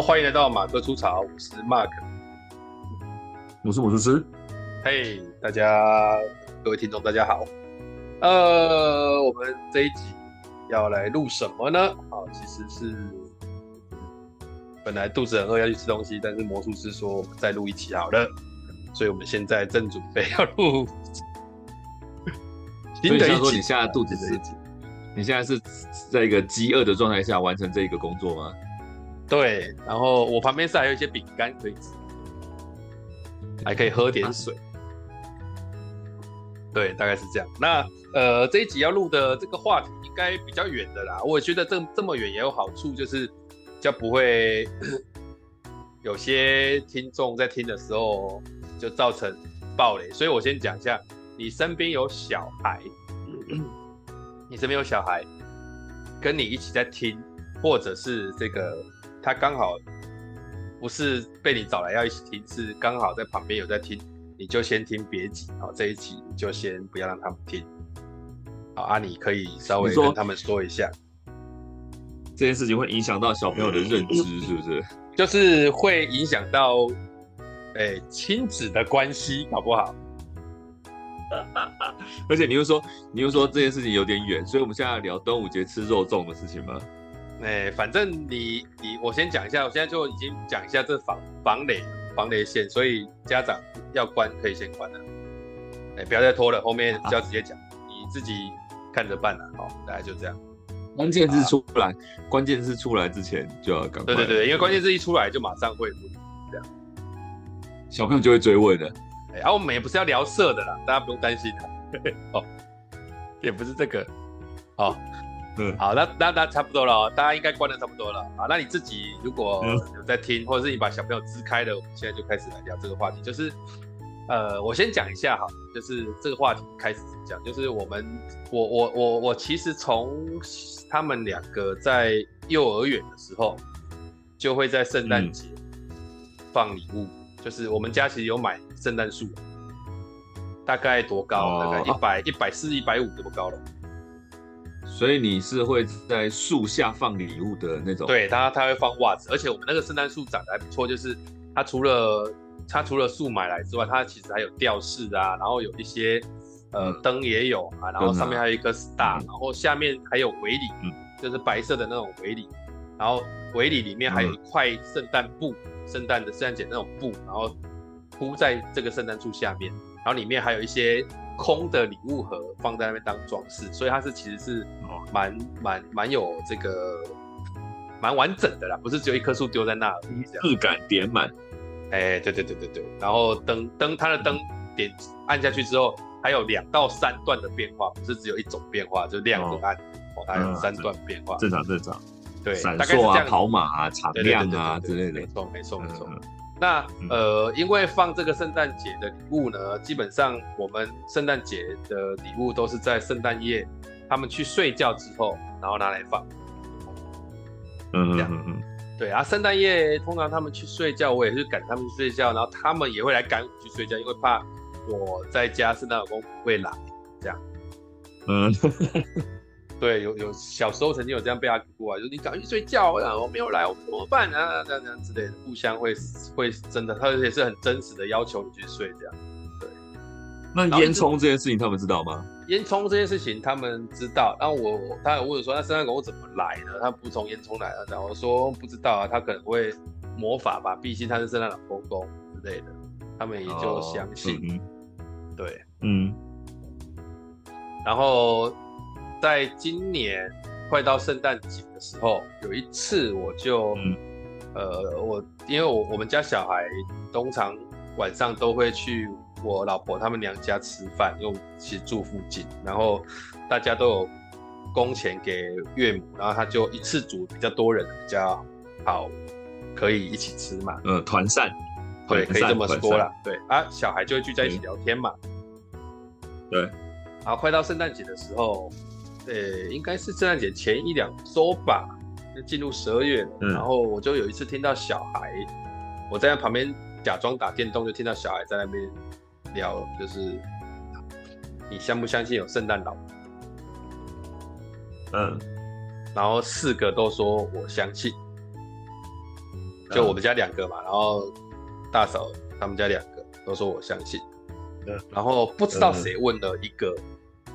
好，欢迎来到马哥出场，我是 Mark，我是魔术师。嘿，hey, 大家各位听众大家好。呃，我们这一集要来录什么呢？好，其实是本来肚子很饿要去吃东西，但是魔术师说我们再录一期好了，所以我们现在正准备要录。所以想说你现在肚子是？你现在是在一个饥饿的状态下完成这一个工作吗？对，然后我旁边是还有一些饼干可以吃，还可以喝点水。对，大概是这样。那呃，这一集要录的这个话题应该比较远的啦。我觉得这这么远也有好处，就是就不会有些听众在听的时候就造成暴雷。所以我先讲一下，你身边有小孩。你身边有小孩，跟你一起在听，或者是这个他刚好不是被你找来要一起听，是刚好在旁边有在听，你就先听别集，好，这一集你就先不要让他们听。好啊，你可以稍微跟他们说一下，这件事情会影响到小朋友的认知，是不是？就是会影响到，哎，亲子的关系，好不好？而且你又说，你又说这件事情有点远，所以我们现在要聊端午节吃肉粽的事情吗？哎、欸，反正你你我先讲一下，我现在就已经讲一下这防防雷防雷线，所以家长要关可以先关了，哎、欸，不要再拖了，后面就要直接讲，啊、你自己看着办了，好，大概就这样。关键字出来，啊、关键字出来之前就要赶快。对对对，因为关键字一出来就马上会这样，小朋友就会追问的。然后、啊、我们也不是要聊色的啦，大家不用担心的。哦，也不是这个。哦，嗯，好，那那那差不多了哦，大家应该关的差不多了。好，那你自己如果有在听，嗯、或者是你把小朋友支开了，我们现在就开始来聊这个话题。就是，呃，我先讲一下哈，就是这个话题开始讲，就是我们，我我我我其实从他们两个在幼儿园的时候，就会在圣诞节放礼物。嗯就是我们家其实有买圣诞树，大概多高？哦、大概一百一百四、一百五这么高了。所以你是会在树下放礼物的那种？对，它它会放袜子，而且我们那个圣诞树长得还不错，就是它除了它除了树买来之外，它其实还有吊饰啊，然后有一些呃灯也有啊，然后上面还有一颗 star，、嗯、然后下面还有围里，嗯、就是白色的那种围里，然后围里里面还有一块圣诞布。嗯圣诞的圣诞节那种布，然后铺在这个圣诞树下面，然后里面还有一些空的礼物盒放在那边当装饰，所以它是其实是蛮蛮蛮有这个蛮完整的啦，不是只有一棵树丢在那而已，质感点满。哎，对对对对对，然后灯灯它的灯点按下去之后，还有两到三段的变化，不是只有一种变化，就亮跟暗，哦，它有三段变化，正常正常。对，闪烁啊，跑马啊，敞亮啊之类的，没错，没错，没错。那呃，因为放这个圣诞节的礼物呢，基本上我们圣诞节的礼物都是在圣诞夜他们去睡觉之后，然后拿来放。嗯嗯嗯嗯。对啊，圣诞夜通常他们去睡觉，我也是赶他们去睡觉，然后他们也会来赶我去睡觉，因为怕我在家圣诞老公不会来，这样。嗯。对，有有小时候曾经有这样被他过啊，就是你赶紧睡觉，然后我没有来，我们怎么办啊？这样这样之类的，互相会会真的，他也是很真实的要求你去睡这样。对，那烟囱这件事情他们知道吗？烟囱这件事情他们知道，然后我他有问我说，那圣诞狗怎么来的？他不从烟囱来的，然后我说不知道啊，他可能会魔法吧，毕竟他是圣诞老公公之类的，他们也就相信。哦嗯、对，嗯，然后。在今年快到圣诞节的时候，有一次我就，嗯、呃，我因为我我们家小孩通常晚上都会去我老婆他们娘家吃饭，因为其实住附近，然后大家都有工钱给岳母，然后他就一次煮比较多人比较好，可以一起吃嘛。嗯，团膳，对，可以这么说啦。对啊，小孩就会聚在一起聊天嘛。对，然后快到圣诞节的时候。呃，应该是圣诞节前一两周吧，就进入十二月了。嗯、然后我就有一次听到小孩，我在旁边假装打电动，就听到小孩在那边聊，就是你相不相信有圣诞老？嗯，然后四个都说我相信。就我们家两个嘛，然后大嫂他们家两个都说我相信。嗯，然后不知道谁问了一个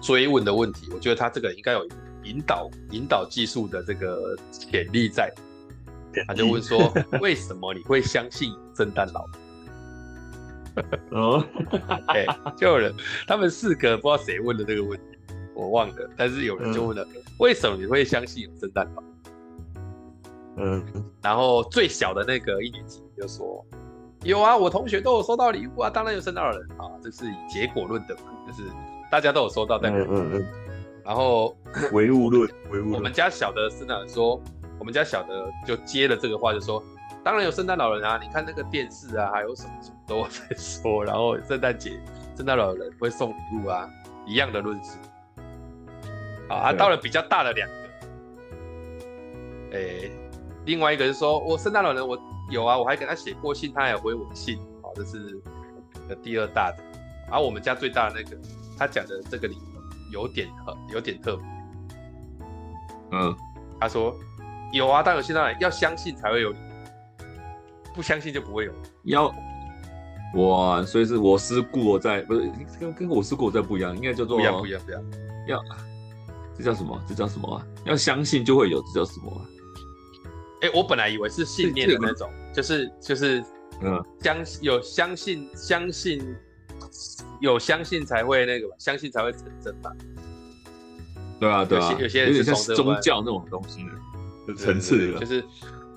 追问的问题，我觉得他这个应该有引导引导技术的这个潜力在。他就问说：“ 为什么你会相信圣诞老人？”哦，哎，就有人，他们四个不知道谁问的这个问题，我忘了。但是有人就问了：“为什么你会相信有圣诞老人？”嗯，然后最小的那个一年级就说：“有啊，我同学都有收到礼物啊，当然有圣诞老人啊，这是以结果论的嘛，就是大家都有收到，代表嗯嗯嗯。然后 唯物论，唯物论。我们家小的圣诞人说。我们家小的就接了这个话，就说：“当然有圣诞老人啊！你看那个电视啊，还有什么什么都在说。然后圣诞节，圣诞老人会送礼物啊，一样的论述。好啊，到了比较大的两个，哎，另外一个是说我圣诞老人我有啊，我还给他写过信，他也回我信。好，这是第二大的。然后我们家最大的那个，他讲的这个理由有点特，有点特别。嗯，他说。”有啊，但有现在要相信才会有，不相信就不会有。要哇，所以是我思故我在，不是跟跟我思故我在不一样，应该叫做不一样不一样不一样。要这叫什么？这叫什么啊？要相信就会有，这叫什么啊？哎、欸，我本来以为是信念的那种，就是就是嗯，相有相信相信有相信才会那个吧，相信才会成真吧？对啊对啊，有些有些人是像宗教那种东西的。层次的就是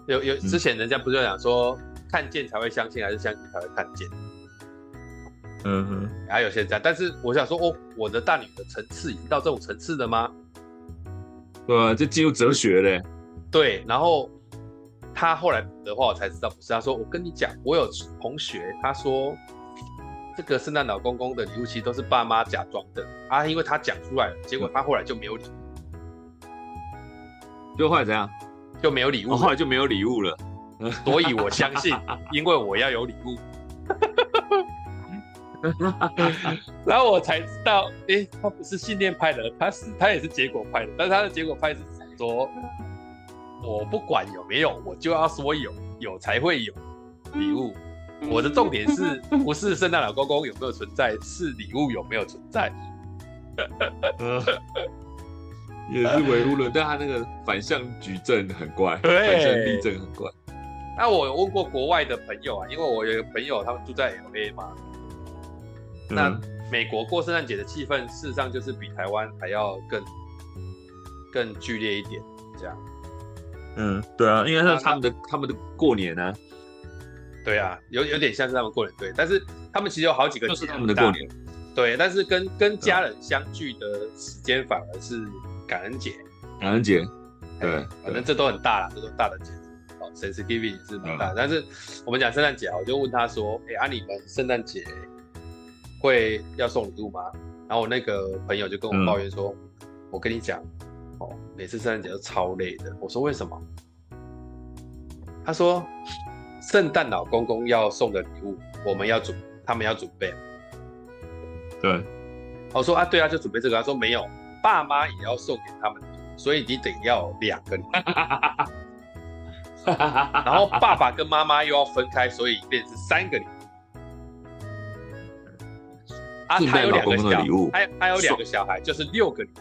有有之前人家不是讲说、嗯、看见才会相信，还是相信才会看见？嗯哼，还有现在，但是我想说，哦，我的大女的层次已经到这种层次了吗？对啊，就进入哲学嘞。对，然后他后来的话我才知道不是，他说我跟你讲，我有同学他说这个圣诞老公公的礼物其实都是爸妈假装的啊，因为他讲出来了，结果他后来就没有礼物。就后来怎样？就没有礼物、哦，后来就没有礼物了。所以我相信，因为我要有礼物。然后我才知道，哎、欸，他不是信念派的，他是他也是结果派的。但是他的结果派是说，我不管有没有，我就要说有，有才会有礼物。我的重点是不是圣诞老公公有没有存在，是礼物有没有存在。也是唯物论，但他那个反向矩阵很怪，反向地震很怪。那我有问过国外的朋友啊，因为我有一个朋友，他们住在 LA 嘛。嗯、那美国过圣诞节的气氛，事实上就是比台湾还要更更剧烈一点，这样。嗯，对啊，应该是他们的他们的过年呢、啊。对啊，有有点像是他们过年，对。但是他们其实有好几个，就是他们的过年。对，但是跟跟家人相聚的时间反而是。感恩节，感恩节，对，反正这都很大了，这都大的节日。哦，Thanksgiving 也是蛮大的，但是我们讲圣诞节啊，我就问他说：“哎，啊，你们圣诞节会要送礼物吗？”然后我那个朋友就跟我抱怨说：“我跟你讲，哦，每次圣诞节都超累的。”我说：“为什么？”他说：“圣诞老公公要送的礼物，我们要准，他们要准备。”对，我说：“啊，对啊，就准备这个。”他说：“没有。”爸妈也要送给他们，所以你得要两个礼物。然后爸爸跟妈妈又要分开，所以变成三个礼物。啊，他有两个小礼物，他他有两个小孩，就是六个礼物。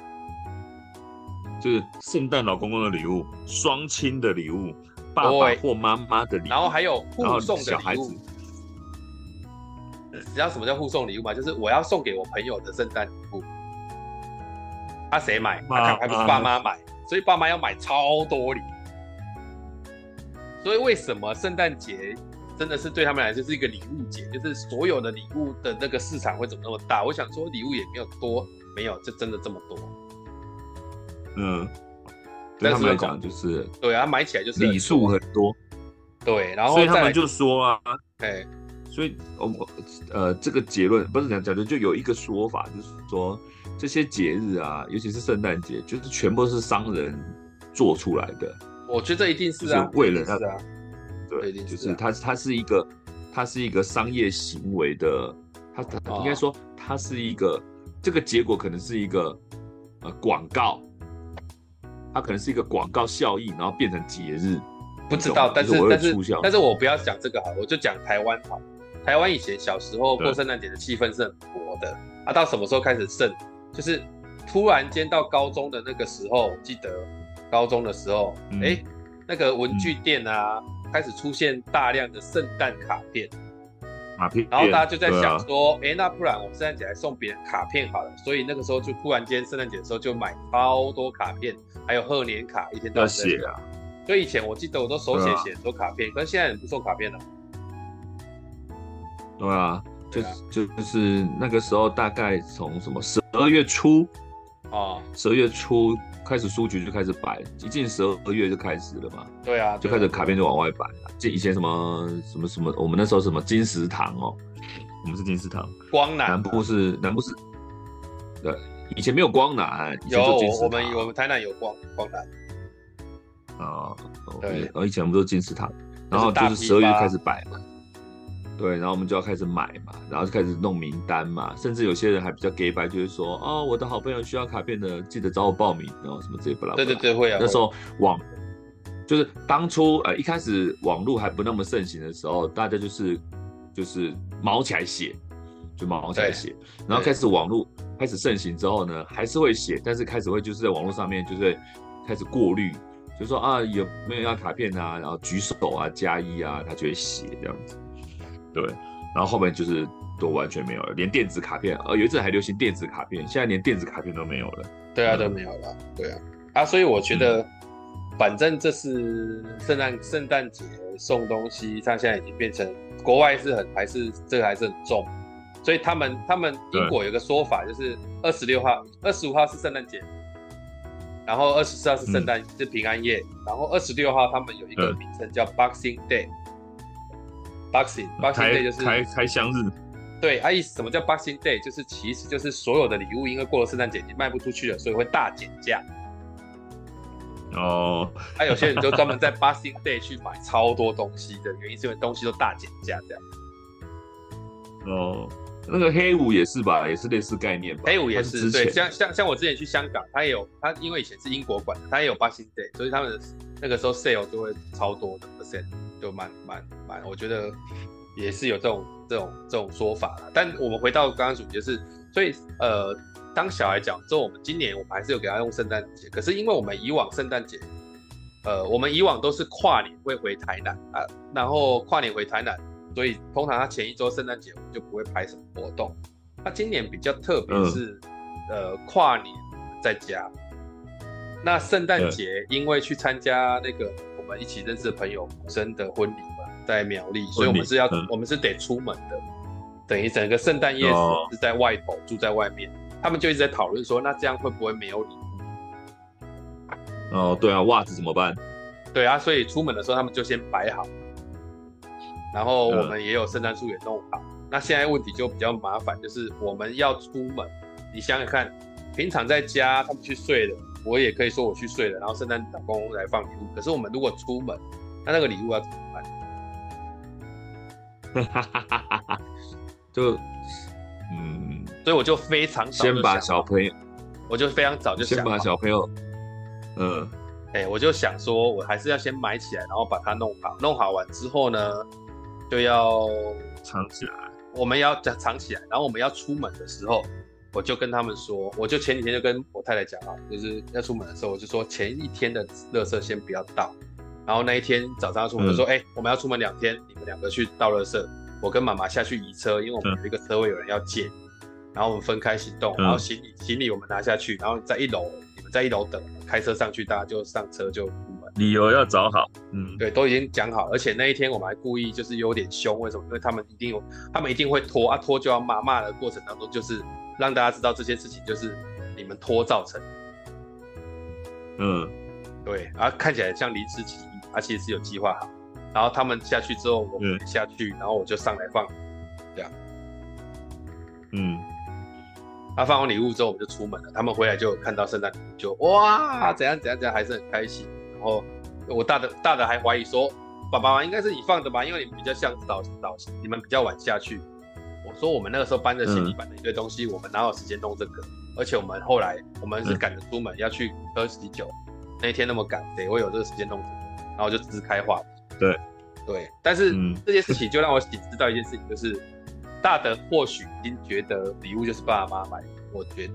就是圣诞老公公的礼物，双亲的礼物，爸爸或妈妈的礼物，然后还有互送的礼物。你知道什么叫互送礼物吗？就是我要送给我朋友的圣诞礼物。他谁买？他还不是爸妈买，所以爸妈要买超多礼。所以为什么圣诞节真的是对他们来说是一个礼物节？就是所有的礼物的那个市场会怎么那么大？我想说礼物也没有多，没有，就真的这么多。嗯，对他们来讲就是对啊，买起来就是礼数很多。对，然后所以他们就说啊，哎，所以我们呃这个结论不是讲讲的，就有一个说法，就是说。这些节日啊，尤其是圣诞节，就是全部是商人做出来的。我觉得这一定是啊，就是为了他，啊、对，就是它，它是一个，它是一个商业行为的，它它应该说它是一个，这个结果可能是一个呃广告，它可能是一个广告效应，然后变成节日，不知道，但是但是但是我不要讲这个好，我就讲台湾好。台湾以前小时候过圣诞节的气氛是很薄的啊，到什么时候开始盛？就是突然间到高中的那个时候，记得高中的时候，哎、嗯欸，那个文具店啊，嗯、开始出现大量的圣诞卡片，卡片，然后大家就在想说，哎、那不然我们圣诞节来送别人卡片好了。所以那个时候就突然间圣诞节的时候就买超多卡片，还有贺年卡，一天到晚写啊。所以以前我记得我都手写写很多卡片，可是现在人不送卡片了。对啊，就就就是那个时候，大概从什么十二月初啊，十二月初开始书局就开始摆，一进十二月就开始了嘛。对啊，就开始卡片就往外摆了。就以前什么什么什么，我们那时候什么金石堂哦，我们是金石堂。光南，南部是南部是，对，以前没有光南，有我们我们台南有光光南。啊，对，然后以前我们都是金石堂，然后就是十二月开始摆嘛。对，然后我们就要开始买嘛，然后就开始弄名单嘛，甚至有些人还比较假掰，就是说，哦，我的好朋友需要卡片的，记得找我报名，然后什么这些不啦。对对对，会啊。那时候网就是当初呃一开始网络还不那么盛行的时候，大家就是就是毛起来写，就毛起来写，然后开始网络开始盛行之后呢，还是会写，但是开始会就是在网络上面就是开始过滤，就说啊有没有要卡片啊，然后举手啊加一啊，他就会写这样子。对，然后后面就是都完全没有了，连电子卡片，呃，有一阵还流行电子卡片，现在连电子卡片都没有了。对啊，都没有了。对啊，啊，所以我觉得，反正这是圣诞圣诞节送东西，它现在已经变成国外是很还是这个还是很重，所以他们他们英国有个说法，就是二十六号、二十五号是圣诞节，然后二十四号是圣诞、嗯、是平安夜，然后二十六号他们有一个名称叫 Boxing Day。Boxing，Boxing Day 就是开开箱日。对，啊意思什么叫 Boxing Day？就是其实就是所有的礼物，因为过了圣诞节已经卖不出去了，所以会大减价。哦，啊有些人就专门在 Boxing Day 去买超多东西的原因，是因为东西都大减价这样。哦，那个黑五也是吧，也是类似概念吧。黑五也是，是对，像像像我之前去香港，他也有他因为以前是英国管的，他也有 Boxing Day，所以他们那个时候 sale 就会超多的 percent。就蛮蛮蛮，我觉得也是有这种这种这种说法啦。但我们回到刚刚主题，就是所以呃，当小孩讲之后，我们今年我们还是有给他用圣诞节。可是因为我们以往圣诞节，呃，我们以往都是跨年会回台南啊，然后跨年回台南，所以通常他前一周圣诞节我们就不会排什么活动。他今年比较特别是，嗯、呃，跨年在家，那圣诞节因为去参加那个。我们一起认识的朋友生的婚礼嘛，在苗栗，所以我们是要，嗯、我们是得出门的，等于整个圣诞夜是在外头，哦、住在外面。他们就一直在讨论说，那这样会不会没有礼物？哦，对啊，袜子怎么办？对啊，所以出门的时候他们就先摆好，然后我们也有圣诞树也弄好。嗯、那现在问题就比较麻烦，就是我们要出门，你想想看，平常在家他们去睡了。我也可以说我去睡了，然后圣诞老公公来放礼物。可是我们如果出门，那那个礼物要怎么办？哈哈哈哈哈！就嗯，所以我就非常早先把小朋友，我就非常早就想先把小朋友，嗯，哎、欸，我就想说，我还是要先买起来，然后把它弄好。弄好完之后呢，就要藏起来。我们要藏起来，然后我们要出门的时候。我就跟他们说，我就前几天就跟我太太讲啊，就是要出门的时候，我就说前一天的垃圾先不要倒，然后那一天早上要出门，就说，哎、嗯欸，我们要出门两天，你们两个去倒垃圾，我跟妈妈下去移车，因为我们有一个车位有人要借，然后我们分开行动，然后行李行李我们拿下去，然后在一楼，你们在一楼等，开车上去，大家就上车就出门。理由要找好，嗯，对，都已经讲好，而且那一天我们还故意就是有点凶，为什么？因为他们一定有，他们一定会拖啊拖就要骂，骂的过程当中就是。让大家知道这些事情就是你们拖造成的，嗯，对，啊，看起来像临时起意，而且是有计划好。然后他们下去之后，我们下去，嗯、然后我就上来放，这样，嗯，他、啊、放完礼物之后，我们就出门了。他们回来就看到圣诞礼物，就哇，怎样怎样怎样，还是很开心。然后我大的大的还怀疑说，爸爸应该是你放的吧，因为你们比较像早早，你们比较晚下去。我说我们那个时候搬着行李，板的一堆东西，嗯、我们哪有时间弄这个？而且我们后来我们是赶着出门要去喝喜酒，嗯、那一天那么赶，谁会有这个时间弄这个？然后就支开话题。对对，但是这件事情就让我知道一件事情，就是大德或许已经觉得礼物就是爸爸妈妈买的，我觉得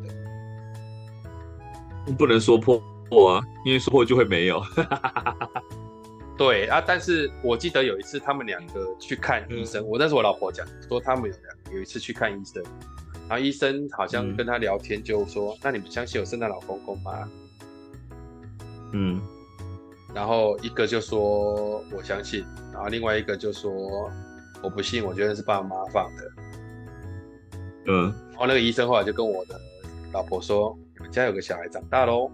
不能说破破啊，因为说破就会没有。对啊，但是我记得有一次他们两个去看医生，嗯、我那是我老婆讲说他们有两个有一次去看医生，然后医生好像跟他聊天就说，嗯、那你们相信有圣诞老公公吗？嗯，然后一个就说我相信，然后另外一个就说我不信，我觉得是爸爸妈妈放的。嗯，然后那个医生后来就跟我的老婆说，你们家有个小孩长大喽。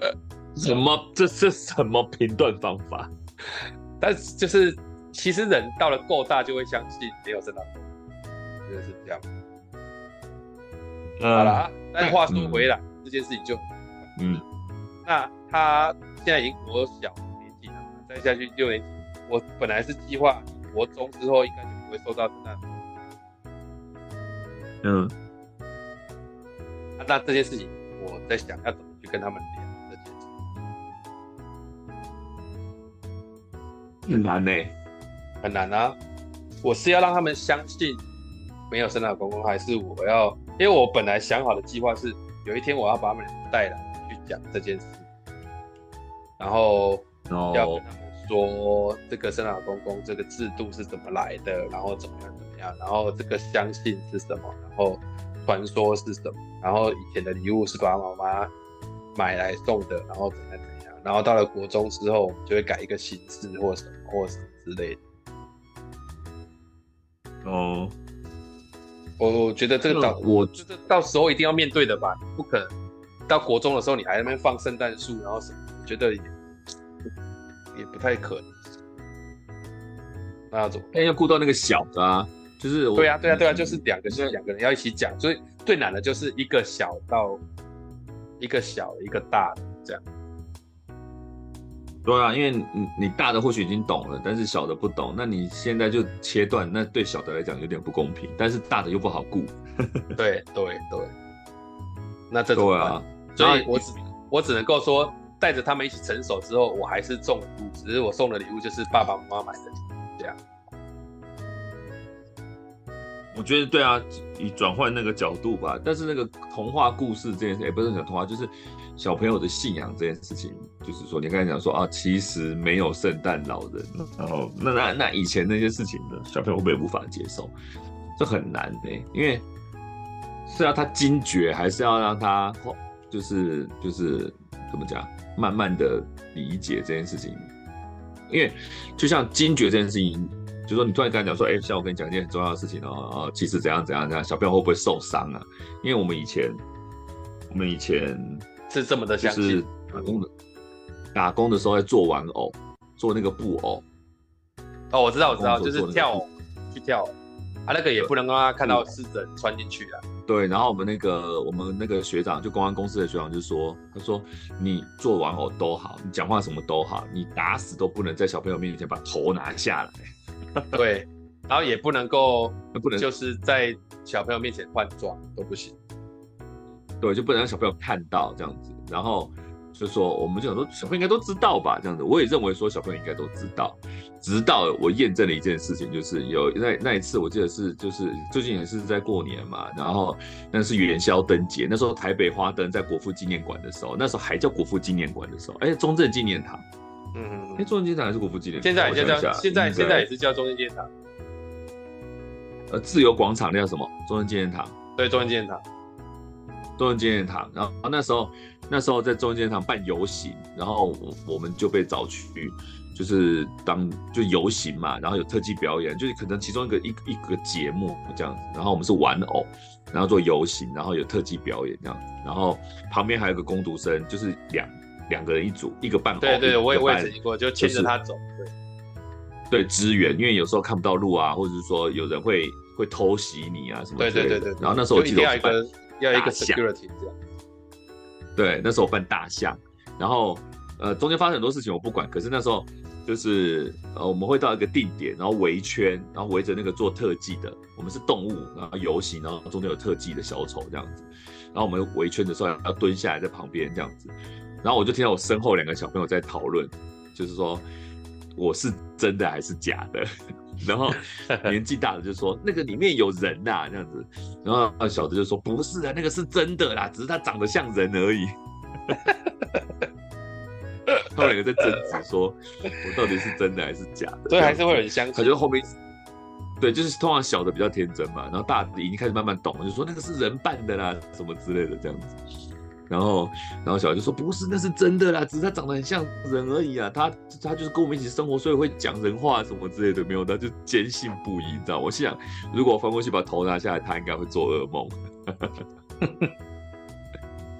呃什么？这是什么评断方法？但是就是，其实人到了够大，就会相信没有圣诞老公公，就是这样。嗯、好了，但话说回来，嗯、这件事情就，嗯，那他现在已经国小年纪了，再下去六年级，我本来是计划国中之后应该就不会收到圣诞。嗯，那这件事情，我在想要怎么去跟他们聊。很难呢、欸，很难啊！我是要让他们相信没有生老公公，还是我要？因为我本来想好的计划是，有一天我要把他们带来去讲这件事，然后要跟他们说这个生老公公这个制度是怎么来的，然后怎么样怎么样，然后这个相信是什么，然后传说是什么，然后以前的礼物是爸爸妈妈买来送的，然后怎样怎样，然后到了国中之后，我们就会改一个形式或什么。或什么之类的，哦，我我觉得这个到我觉得到时候一定要面对的吧，不可能到国中的时候你还在那边放圣诞树，然后什么，我觉得也也不太可能。那要怎么？哎，要顾到那个小的啊，就是对啊，对啊，对啊，就是两个，就是两个人要一起讲，所以最难的就是一个小到一个小一个大的这样。对啊，因为你你大的或许已经懂了，但是小的不懂，那你现在就切断，那对小的来讲有点不公平，但是大的又不好顾。对对对，那这种啊，所以我只我只能够说，带着他们一起成熟之后，我还是送礼物，只是我送的礼物就是爸爸妈妈买的这样。我觉得对啊，以转换那个角度吧，但是那个童话故事这件事，也不是讲童话，就是。小朋友的信仰这件事情，就是说，你刚才讲说啊，其实没有圣诞老人，然后那那那以前那些事情呢，小朋友会不会无法接受？这很难的，因为是要他惊觉，还是要让他就是就是怎么讲，慢慢的理解这件事情？因为就像惊觉这件事情，就说你突然跟他讲说，哎，像我跟你讲一件很重要的事情哦，其实怎样怎样怎样，小朋友会不会受伤啊？因为我们以前，我们以前。是这么的相信，就是打工的，打工的时候在做玩偶，做那个布偶。哦，我知道，我知道，就是跳偶，去跳偶。啊，那个也不能让他看到是人穿进去啊。对，然后我们那个我们那个学长，就公安公司的学长就说，他说你做玩偶都好，你讲话什么都好，你打死都不能在小朋友面前把头拿下来。对，然后也不能够，不能就是在小朋友面前换装都不行。对，就不能让小朋友看到这样子，然后就说，我们就想说，小朋友应该都知道吧，这样子，我也认为说小朋友应该都知道。直到我验证了一件事情，就是有那那一次，我记得是就是最近也是在过年嘛，然后那是元宵灯节，那时候台北花灯在国父纪念馆的时候，那时候还叫国父纪念馆的时候，哎，中正纪念堂，嗯，哎，中正纪念堂还是国父纪念堂？现在现在，现在现在也是叫中正纪念堂。呃，自由广场那叫什么？中正纪念堂。对，中正纪念堂。中正纪念堂，然后那时候那时候在中正纪念堂办游行，然后我我们就被找去，就是当就游行嘛，然后有特技表演，就是可能其中一个一一个节目这样子，然后我们是玩偶，然后做游行，然后有特技表演这样子，然后旁边还有个工读生，就是两两个人一组，一个半偶，对对，我也我也曾经过，就牵着他走，对对，支援，因为有时候看不到路啊，或者是说有人会会偷袭你啊什么之类的，对对对对，然后那时候我记得。要一个 security 这样，对，那时候我扮大象，然后呃中间发生很多事情我不管，可是那时候就是呃，我们会到一个定点，然后围圈，然后围着那个做特技的，我们是动物，然后游行，然后中间有特技的小丑这样子，然后我们围圈的时候要蹲下来在旁边这样子，然后我就听到我身后两个小朋友在讨论，就是说我是真的还是假的，然后年纪大的就说那个里面有人呐、啊、这样子，然后小的就说不是啊，那个是真的啦，只是他长得像人而已。他们两个在争执，说我到底是真的还是假的？所以还是会有人相信。他就后面，对，就是通常小的比较天真嘛，然后大的已经开始慢慢懂了，就说那个是人扮的啦，什么之类的这样子。然后，然后小孩就说不是，那是真的啦，只是他长得很像人而已啊。他他就是跟我们一起生活，所以会讲人话什么之类的，没有，他就坚信不疑，你知道？我心想，如果我翻过去把头拿下来，他应该会做噩梦。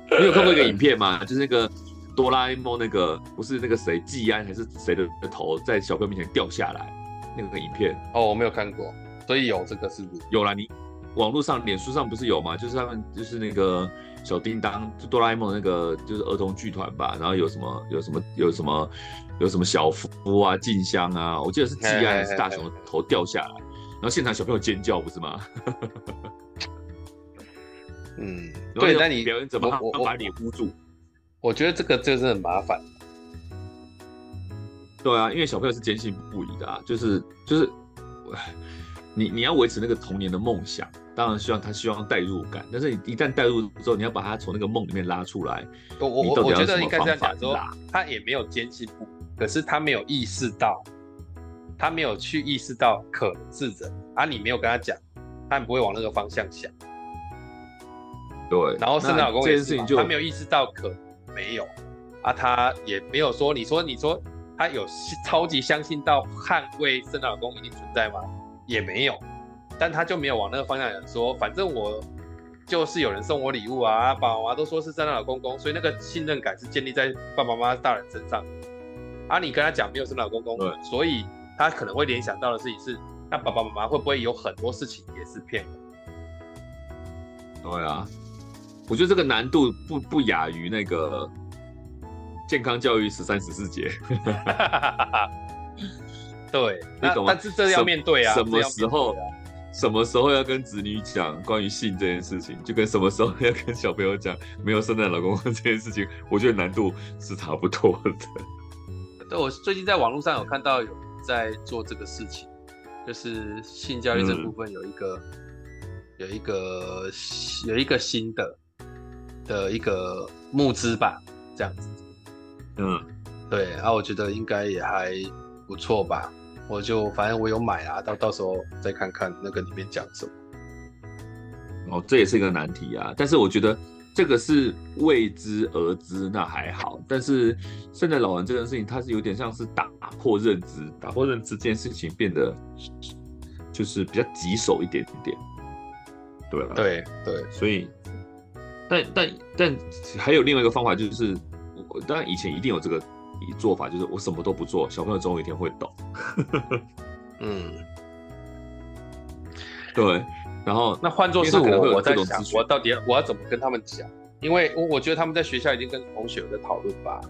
你有看过一个影片吗？就是那个。哆啦 A 梦那个不是那个谁季安还是谁的头在小朋友面前掉下来那个影片哦，我没有看过，所以有这个是不是？有啦，你网络上、脸书上不是有吗？就是他们就是那个小叮当，就哆啦 A 梦那个就是儿童剧团吧，然后有什么有什么有什么有什么小夫啊、静香啊，我记得是技安还是大雄的头掉下来，然后现场小朋友尖叫不是吗？嗯，对，那你表演怎么把脸捂住？我觉得这个就是很麻烦。对啊，因为小朋友是坚信不疑的啊，就是就是，你你要维持那个童年的梦想，当然希望他希望代入感，但是你一旦代入之后，你要把他从那个梦里面拉出来。我我我觉得应该这样讲说，他也没有坚信不，可是他没有意识到，他没有去意识到可能是人啊，你没有跟他讲，他不会往那个方向想。对，然后圣诞老公这件事情就，他没有意识到可能。没有啊，他也没有说。你说，你说他有超级相信到捍卫圣诞老公一定存在吗？也没有，但他就没有往那个方向想说。反正我就是有人送我礼物啊，爸爸妈妈都说是圣诞老公公，所以那个信任感是建立在爸爸妈妈大人身上。啊，你跟他讲没有圣诞老公公，所以他可能会联想到的事情是，那爸爸妈妈会不会有很多事情也是骗人？对啊。我觉得这个难度不不亚于那个健康教育十三十四节。对，你懂吗？但是这要面对啊。什么时候？啊、什么时候要跟子女讲关于性这件事情，就跟什么时候要跟小朋友讲没有圣诞老公公这件事情，我觉得难度是差不多的。对，我最近在网络上有看到有在做这个事情，就是性教育这部分有一个、嗯、有一个有一个新的。的一个募资吧，这样子，嗯，对，然后我觉得应该也还不错吧，我就反正我有买啊，到到时候再看看那个里面讲什么。哦，这也是一个难题啊，但是我觉得这个是未知而知，那还好，但是圣诞老人这件事情，它是有点像是打破认知，打破认知这件事情变得就是比较棘手一点点，对吧？对对，所以。但但但还有另外一个方法，就是我当然以前一定有这个做法，就是我什么都不做，小朋友总有一天会懂。嗯，对。然后那换作是我，我在想，我到底要我要怎么跟他们讲？因为我我觉得他们在学校已经跟同学有在讨论吧。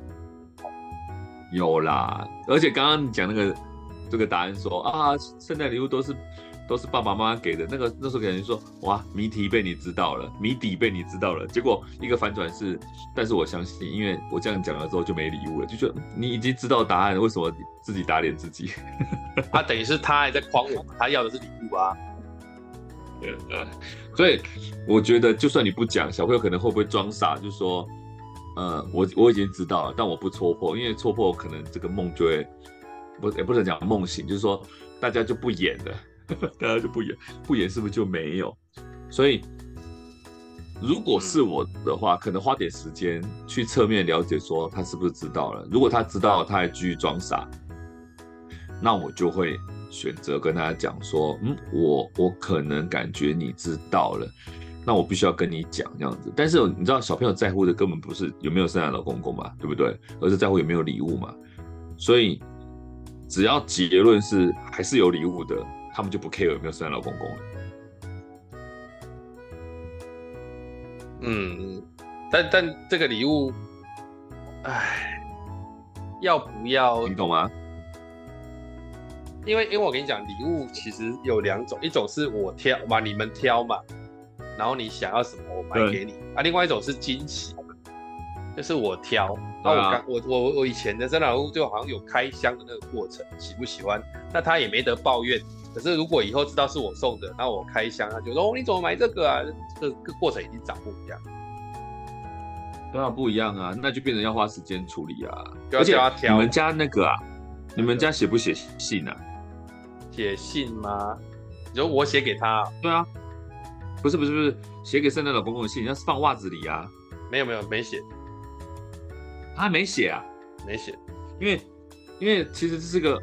有啦，而且刚刚你讲那个这个答案说啊，圣诞礼物都是。都是爸爸妈妈给的，那个那时候给人说哇，谜题被你知道了，谜底被你知道了，结果一个反转是，但是我相信，因为我这样讲了之后就没礼物了，就觉得你已经知道答案了，为什么自己打脸自己？他等于是他还在诓我，他要的是礼物啊。对，所以我觉得就算你不讲，小朋友可能会不会装傻，就说，呃，我我已经知道了，但我不戳破，因为戳破可能这个梦就会不也不能讲梦醒，就是说大家就不演了。大家就不演，不演是不是就没有？所以，如果是我的话，可能花点时间去侧面了解，说他是不是知道了。如果他知道，他还继续装傻，那我就会选择跟他讲说：“嗯，我我可能感觉你知道了，那我必须要跟你讲这样子。”但是你知道，小朋友在乎的根本不是有没有圣诞老公公嘛，对不对？而是在乎有没有礼物嘛。所以，只要结论是还是有礼物的。他们就不 care 有没有圣诞老公公了。嗯，但但这个礼物，哎，要不要？你懂吗？因为因为我跟你讲，礼物其实有两种，一种是我挑嘛，你们挑嘛，然后你想要什么我买给你啊，另外一种是惊喜，就是我挑。那我刚我我我以前的圣诞老公就好像有开箱的那个过程，喜不喜欢？那他也没得抱怨。可是如果以后知道是我送的，那我开箱，他就说哦，你怎么买这个啊？这个过程已经长不一样。当然不一样啊，那就变成要花时间处理啊。而且你们家那个啊，你们家写不写信啊？写信吗？你说我写给他？对啊，不是不是不是，写给圣诞老公公的信，那是放袜子里啊。没有没有没写，他没写啊，没写，因为因为其实这是个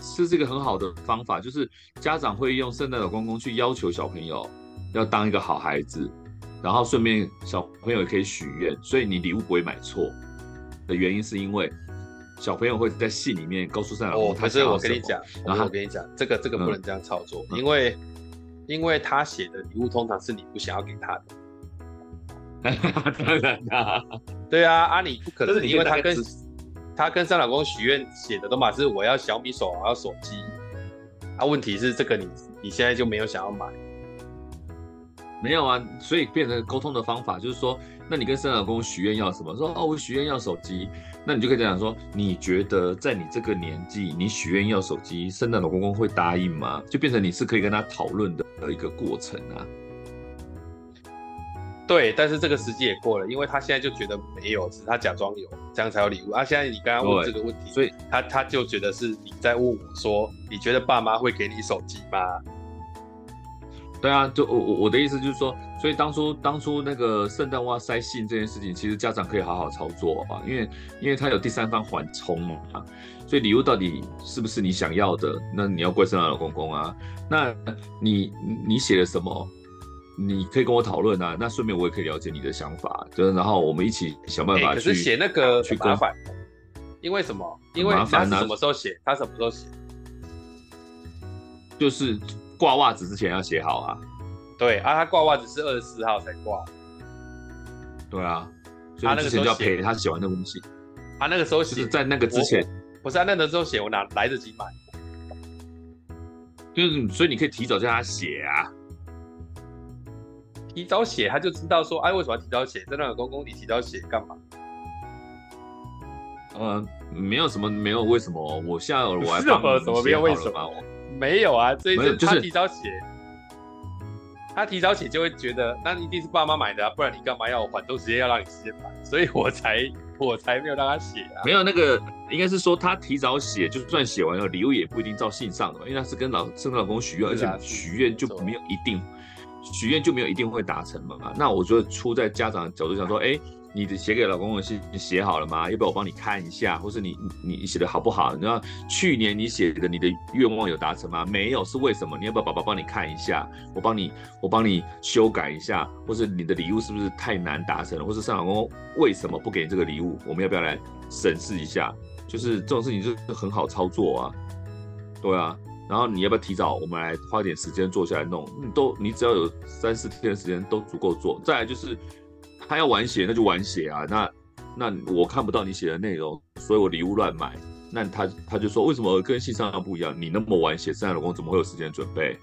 是这个很好的方法，就是家长会用圣诞老公公去要求小朋友要当一个好孩子。然后顺便小朋友也可以许愿，所以你礼物不会买错的原因是因为小朋友会在信里面告诉圣诞老公公他想要什么。我跟你讲，然后我跟你讲，这个这个不能这样操作，嗯、因为因为他写的礼物通常是你不想要给他的。当然啦，对啊，啊你不可能，因为他跟他跟生老公许愿写的都嘛是我要小米手，我要手机。啊，问题是这个你你现在就没有想要买。没有啊，所以变成沟通的方法就是说，那你跟生老公公许愿要什么？说哦，我许愿要手机，那你就可以讲说，你觉得在你这个年纪，你许愿要手机，圣诞老公公会答应吗？就变成你是可以跟他讨论的一个过程啊。对，但是这个时机也过了，因为他现在就觉得没有，只是他假装有，这样才有礼物啊。现在你刚刚问这个问题，所以他他就觉得是你在问我说，你觉得爸妈会给你手机吗？对啊，就我我我的意思就是说，所以当初当初那个圣诞袜塞信这件事情，其实家长可以好好操作啊，因为因为他有第三方缓冲嘛，所以礼物到底是不是你想要的，那你要怪圣诞老公公啊。那你你写了什么，你可以跟我讨论啊。那顺便我也可以了解你的想法，就是然后我们一起想办法去。可是写那个去麻烦，因为什么？因为他是什么时候写？他什么时候写？就是。挂袜子之前要写好啊，对啊，他挂袜子是二十四号才挂，对啊，所以之前就要陪他写完那封信，他那个时候写在那个之前，不是啊，那个时候写我哪来得及买，就是所以你可以提早叫他写啊，提早写他就知道说，哎，为什么要提早写？在那个公公你提早写干嘛？呃，没有什么，没有为什么，我现在我还放什么没有为什么？没有啊，这一次他提早写，他提早写就会觉得那一定是爸妈买的啊，不然你干嘛要我缓冲时间要让你时间买？所以我才我才没有让他写啊。没有那个，应该是说他提早写，就算写完了，礼物也不一定照信上的嘛，因为他是跟老圣诞老公许愿，而且许愿就没有一定，许愿就没有一定会达成嘛。那我觉得出在家长角度想说，哎。你的写给老公的信你写好了吗？要不要我帮你看一下，或是你你写的好不好？你知道去年你写的你的愿望有达成吗？没有，是为什么？你要不要爸爸帮你看一下？我帮你我帮你修改一下，或是你的礼物是不是太难达成了？或是上老公为什么不给你这个礼物？我们要不要来审视一下？就是这种事情就是很好操作啊，对啊。然后你要不要提早？我们来花点时间坐下来弄，你都你只要有三四天的时间都足够做。再来就是。他要晚写，那就晚写啊。那那我看不到你写的内容，所以我礼物乱买。那他他就说，为什么跟信上不一样？你那么晚写，圣诞老公怎么会有时间准备？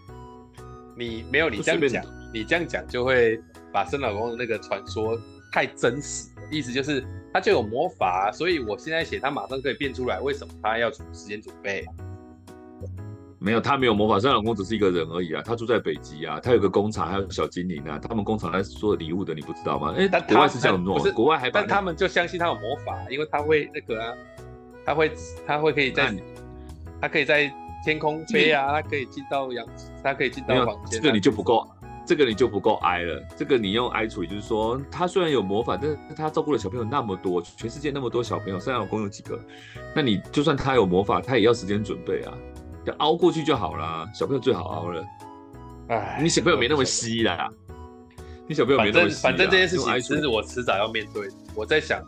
你没有，你这样讲，你这样讲就会把圣诞老公的那个传说太真实。意思就是他就有魔法，所以我现在写他马上可以变出来。为什么他要时间准备？没有，他没有魔法，圣诞老公只是一个人而已啊。他住在北极啊，他有个工厂，还有小精灵啊。他们工厂在做礼物的，你不知道吗？哎，国外是这样做，不是国外还、那个，但他们就相信他有魔法，因为他会那个啊，他会他会可以在，他可以在天空飞啊，他可以进到阳，他可以进到房间、啊。这个你就不够，这个你就不够爱了。这个你用爱处理，就是说他虽然有魔法，但是他照顾的小朋友那么多，全世界那么多小朋友，圣诞老公有几个？那你就算他有魔法，他也要时间准备啊。就熬过去就好了，小朋友最好熬了。哎，你小朋友没那么稀啦，你小朋友没那么稀。反正这件事情其实我迟早要面对。我在想，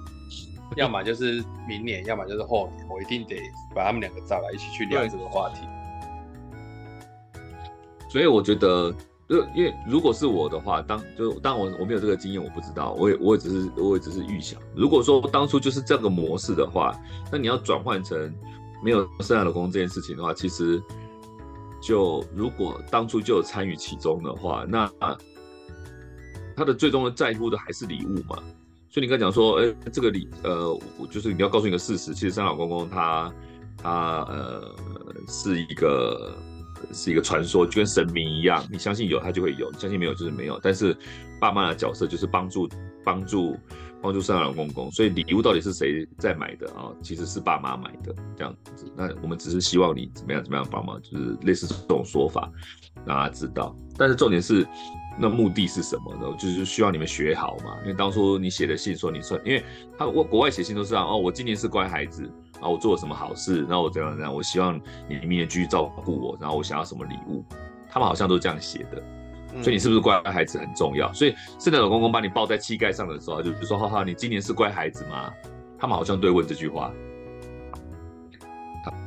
要么就是明年，要么就是后年，我一定得把他们两个找来一起去聊这个话题。所以我觉得，就因为如果是我的话，当就当我我没有这个经验，我不知道，我也我也只是我也只是预想。如果说当初就是这个模式的话，那你要转换成。没有圣诞老公公这件事情的话，其实就如果当初就有参与其中的话，那他的最终的在乎的还是礼物嘛。所以你刚讲说，哎，这个礼，呃，就是你要告诉你一个事实，其实圣诞老公公他他呃是一个是一个传说，就跟神明一样，你相信有他就会有，相信没有就是没有。但是爸妈的角色就是帮助帮助。帮助圣诞老公公，所以礼物到底是谁在买的啊？其实是爸妈买的这样子。那我们只是希望你怎么样怎么样帮忙，就是类似这种说法，让他知道。但是重点是，那目的是什么呢？就是希望你们学好嘛。因为当初你写的信说你说，因为他我国外写信都是这样哦，我今年是乖孩子啊，我做了什么好事，然后我怎样怎样，我希望你明年继续照顾我，然后我想要什么礼物，他们好像都这样写的。所以你是不是乖孩子很重要？所以圣诞老公公把你抱在膝盖上的时候，就比如说，哈哈，你今年是乖孩子吗？他们好像对问这句话。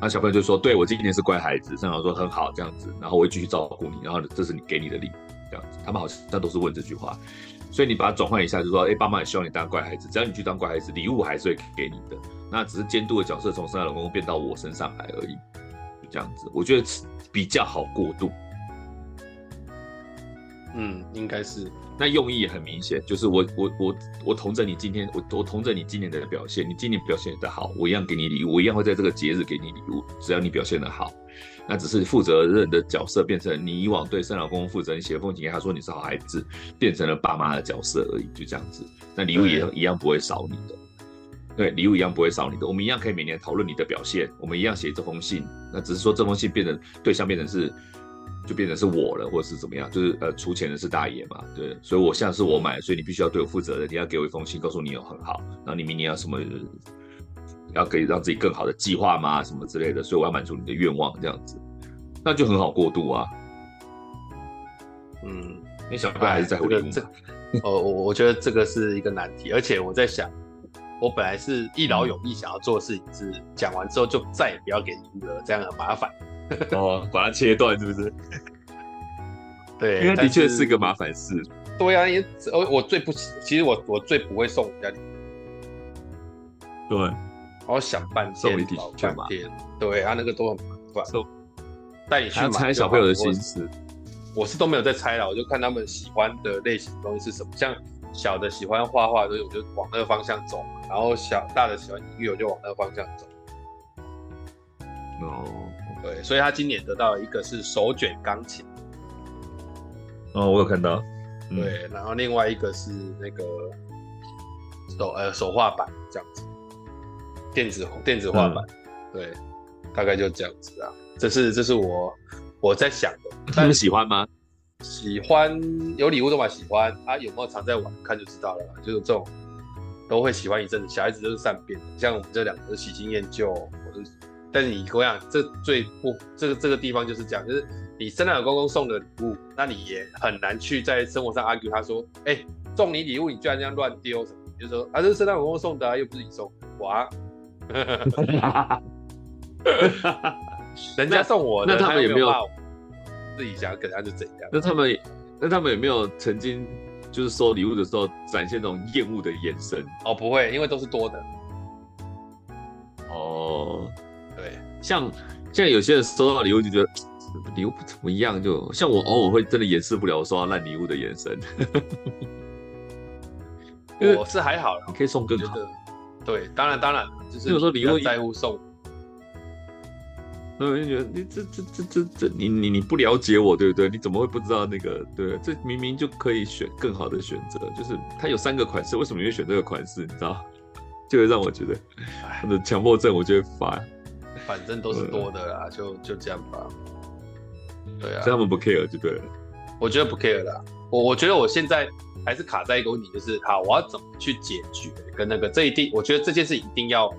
那小朋友就说，对，我今年是乖孩子。圣诞老说很好，这样子，然后我会继续照顾你，然后这是你给你的礼物，这样子。他们好像都是问这句话。所以你把它转换一下，就说，哎，爸妈也希望你当乖孩子，只要你去当乖孩子，礼物还是会给你的。那只是监督的角色从圣诞老公公变到我身上来而已，就这样子。我觉得比较好过渡。嗯，应该是。那用意也很明显，就是我我我我同着你今天，我我同着你今年的表现，你今年表现的好，我一样给你礼物，我一样会在这个节日给你礼物，只要你表现的好。那只是负责任的角色变成你以往对生老公公负责，你写封信给他说你是好孩子，变成了爸妈的角色而已，就这样子。那礼物也一样不会少你的，对，礼物一样不会少你的，我们一样可以每年讨论你的表现，我们一样写这封信，那只是说这封信变成对象变成是。就变成是我了，或者是怎么样？就是呃，出钱的是大爷嘛，对。所以我现在是我买，所以你必须要对我负责任，你要给我一封信，告诉你有很好，然后你明年要什么，要可以让自己更好的计划吗？什么之类的，所以我要满足你的愿望，这样子，那就很好过渡啊。嗯，你小朋友还是在乎礼物。这个，哦，我我觉得这个是一个难题，而且我在想，我本来是一劳永逸想要做的事情是讲完之后就再也不要给礼物了，这样很麻烦。哦，把它切断是不是？对，因为的确是个麻烦事。对啊，因为我我最不，其实我我最不会送人家礼物。对，然后想半天，老半天，对啊，那个都很麻烦。带你去猜小朋友的心思，我是都没有在猜了，我就看他们喜欢的类型的东西是什么。像小的喜欢画画，所以我就往那个方向走；然后小大的喜欢音乐，我就往那个方向走。哦。对，所以他今年得到一个是手卷钢琴，哦，我有看到，对，然后另外一个是那个手呃手画板这样子，电子电子画板，嗯、对，大概就这样子啊，这是这是我我在想的，他们喜欢吗？喜欢，有礼物都蛮喜欢，他、啊、有没有常在玩，看就知道了，就是这种都会喜欢一阵子，小孩子都是善变的，像我们这两个喜新厌旧，我是。但是你跟我讲，这最不这个这个地方就是这样，就是你圣诞老公公送的礼物，那你也很难去在生活上 argue。他说，哎、欸，送你礼物，你居然这样乱丢什么？就是说，啊，这是圣诞老公公送的啊，又不是你送的，哇，人家送我的，那 他们有没有自己想给他就怎样？那他们那他们有没有曾经就是收礼物的时候展现那种厌恶的眼神？哦，不会，因为都是多的。哦。对像像有些人收到礼物就觉得礼物不怎么样，就像我偶尔会真的掩饰不了我收到烂礼物的眼神。我是还好，你可以送更好。对，当然当然，就是有时候礼物在乎送。那我就觉得你这这这这这你你你不了解我对不对？你怎么会不知道那个？对，这明明就可以选更好的选择，就是它有三个款式，为什么你会选这个款式？你知道，就会让我觉得他的强迫症，我就会发。反正都是多的啦，就就这样吧。对啊，这样他们不 care 就对了。我觉得不 care 啦。我我觉得我现在还是卡在一个问题，就是好，我要怎么去解决？跟那个这一定，我觉得这件事一定要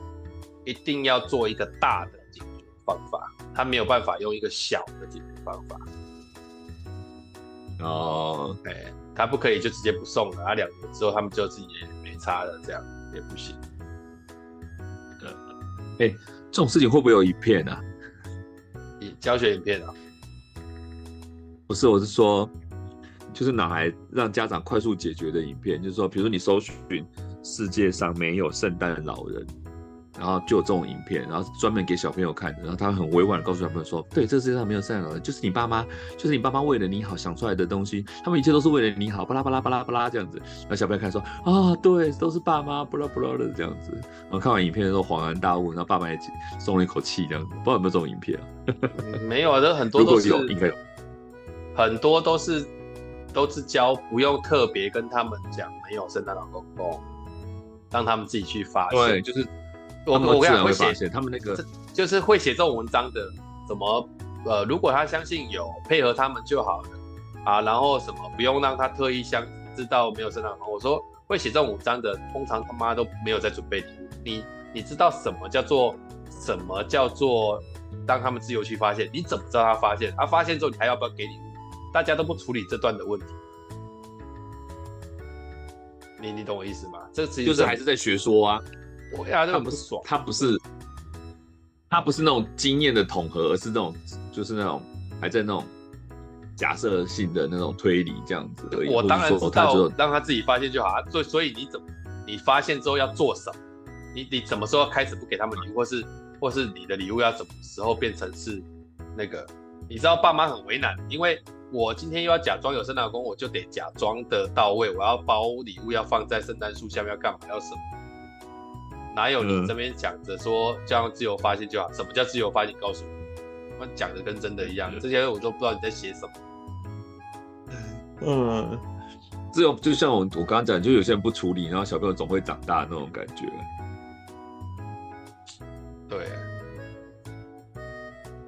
一定要做一个大的解决方法，他没有办法用一个小的解决方法。哦，哎，他不可以就直接不送了，啊，两年之后他们就自己也没差了，这样也不行。哎、欸。这种事情会不会有影片啊？教学影片啊？不是，我是说，就是拿来让家长快速解决的影片。就是说，比如说你搜寻世界上没有圣诞老人，然后就有这种影片，然后专门给小朋友看的，然后他很委婉的告诉小朋友说，对，这个世界上没有圣诞老人，就是你爸妈，就是你爸妈为了你好想出来的东西，他们一切都是为了你好，巴拉巴拉巴拉巴拉这样子，然后小朋友看说，啊，对，都是爸妈，巴拉巴拉的这样子，然后看完影片的时候恍然大悟，然后爸妈也松了一口气这样子，不知道有没有这种影片啊？没有啊，这很多都是有，应该有，很多都是都是教不用特别跟他们讲没有圣诞老公公，让他们自己去发现，对，就是。我我跟你讲，会写他们那个，就是会写这种文章的，怎么呃，如果他相信有配合他们就好了啊，然后什么不用让他特意相知道没有圣诞老公公。我说会写这种文章的，通常他妈都没有在准备礼物。你你知道什么叫做什么叫做让他们自由去发现？你怎么知道他发现？他发现之后你还要不要给礼物？大家都不处理这段的问题，你你懂我意思吗？这其实就是还是在学说啊。我呀，这很不爽。他不是，他不是那种经验的统合，而是那种，就是那种还在那种假设性的那种推理这样子而已。我当然知道，让他自己发现就好啊。所以，所以你怎么，你发现之后要做什么？你你什么时候开始不给他们礼物，或是或是你的礼物要什么时候变成是那个？你知道爸妈很为难，因为我今天又要假装有圣诞老公，我就得假装的到位。我要包礼物，要放在圣诞树下面，要干嘛？要什么？哪有你这边讲着说这样自由发现就好？什么叫自由发现？告诉我，我讲的跟真的一样。这些我都不知道你在写什么。嗯，这种就像我我刚刚讲，就有些人不处理，然后小朋友总会长大那种感觉。对。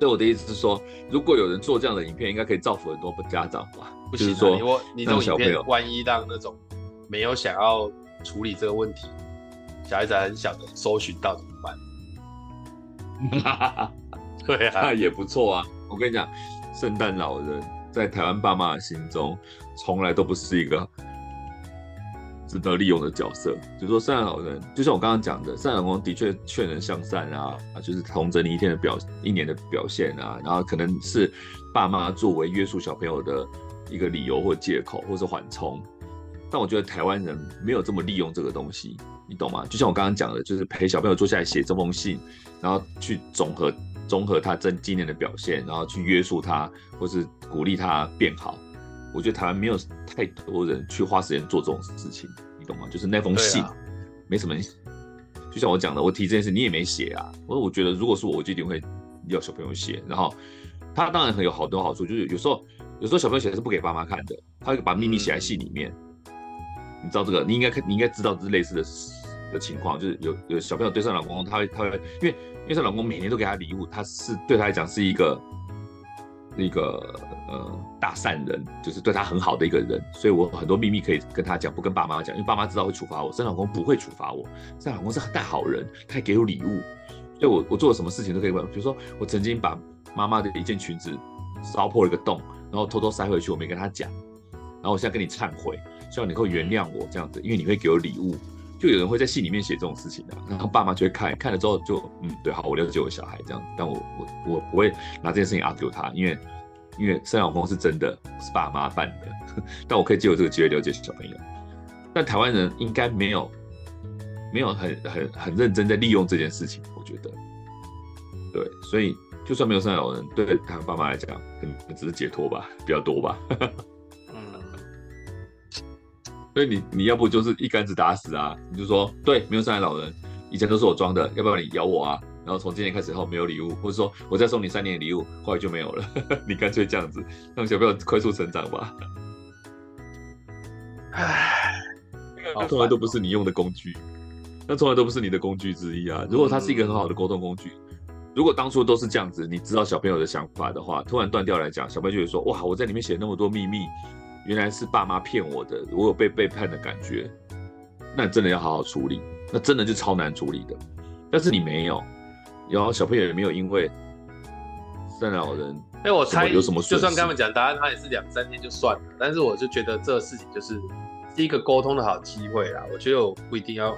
所以我的意思是说，如果有人做这样的影片，应该可以造福很多家长吧？不行，就是说，你这种影片万一让那种没有想要处理这个问题。小孩子还很小的，搜寻到怎么办？对啊，那也不错啊。我跟你讲，圣诞老人在台湾爸妈的心中，从来都不是一个值得利用的角色。就是说，圣诞老人就像我刚刚讲的，圣诞老公的确劝人向善啊，就是同整你一天的表一年的表现啊，然后可能是爸妈作为约束小朋友的一个理由或借口，或是缓冲。但我觉得台湾人没有这么利用这个东西，你懂吗？就像我刚刚讲的，就是陪小朋友坐下来写这封信，然后去总和综合他真今年的表现，然后去约束他，或是鼓励他变好。我觉得台湾没有太多人去花时间做这种事情，你懂吗？就是那封信，啊、没什么。就像我讲的，我提这件事你也没写啊。我我觉得如果是我，我就一定会要小朋友写。然后他当然很有好多好处，就是有时候有时候小朋友写的是不给爸妈看的，他会把秘密写在信里面。嗯你知道这个，你应该你应该知道这是类似的的情况，就是有有小朋友对上老公公，他会他会，因为因为他老公公每年都给他礼物，他是对他来讲是一个一个呃大善人，就是对他很好的一个人，所以我很多秘密可以跟他讲，不跟爸妈讲，因为爸妈知道会处罚我，圣诞老公不会处罚我，圣诞老公公是大好人，他还给我礼物，所以我我做了什么事情都可以问，比如说我曾经把妈妈的一件裙子烧破了一个洞，然后偷偷塞回去，我没跟他讲，然后我现在跟你忏悔。希望你会原谅我这样子，因为你会给我礼物，就有人会在信里面写这种事情的，然后爸妈就会看，看了之后就嗯，对，好，我了解我小孩这样，但我我我不会拿这件事情 argue 他，因为因为圣诞老公是真的，是爸妈办的，但我可以借由这个机会了解小朋友，但台湾人应该没有没有很很很认真在利用这件事情，我觉得，对，所以就算没有圣诞老人，对台湾爸妈来讲，可能只是解脱吧，比较多吧。所以你你要不就是一竿子打死啊？你就说对，没有圣诞老人，以前都是我装的，要不要你咬我啊？然后从今年开始后没有礼物，或者说我再送你三年礼物，后来就没有了。你干脆这样子，让小朋友快速成长吧。唉，那从来都不是你用的工具，那从来都不是你的工具之一啊。如果它是一个很好的沟通工具，如果当初都是这样子，你知道小朋友的想法的话，突然断掉来讲，小朋友就会说哇，我在里面写那么多秘密。原来是爸妈骗我的，我有被背叛的感觉，那真的要好好处理，那真的就超难处理的。但是你没有，然后小朋友也没有因为圣诞老人，哎，我猜有什么，就算跟他们讲答案，他也是两三天就算了。但是我就觉得这个事情就是是一个沟通的好机会啦。我觉得我不一定要